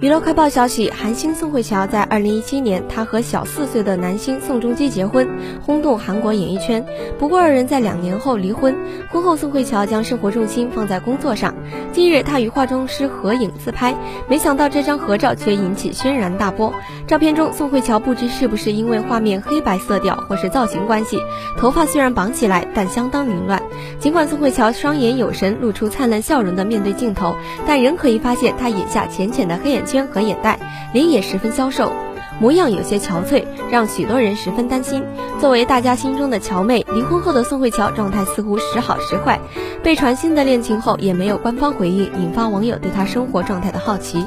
娱乐快报消息：韩星宋慧乔在二零一七年，她和小四岁的男星宋仲基结婚，轰动韩国演艺圈。不过二人在两年后离婚。婚后，宋慧乔将生活重心放在工作上。近日，她与化妆师合影自拍，没想到这张合照却引起轩然大波。照片中，宋慧乔不知是不是因为画面黑白色调或是造型关系，头发虽然绑起来，但相当凌乱。尽管宋慧乔双眼有神，露出灿烂笑容的面对镜头，但仍可以发现她眼下浅浅的黑眼。圈和眼袋，脸也十分消瘦，模样有些憔悴，让许多人十分担心。作为大家心中的乔妹，离婚后的宋慧乔状态似乎时好时坏，被传新的恋情后也没有官方回应，引发网友对她生活状态的好奇。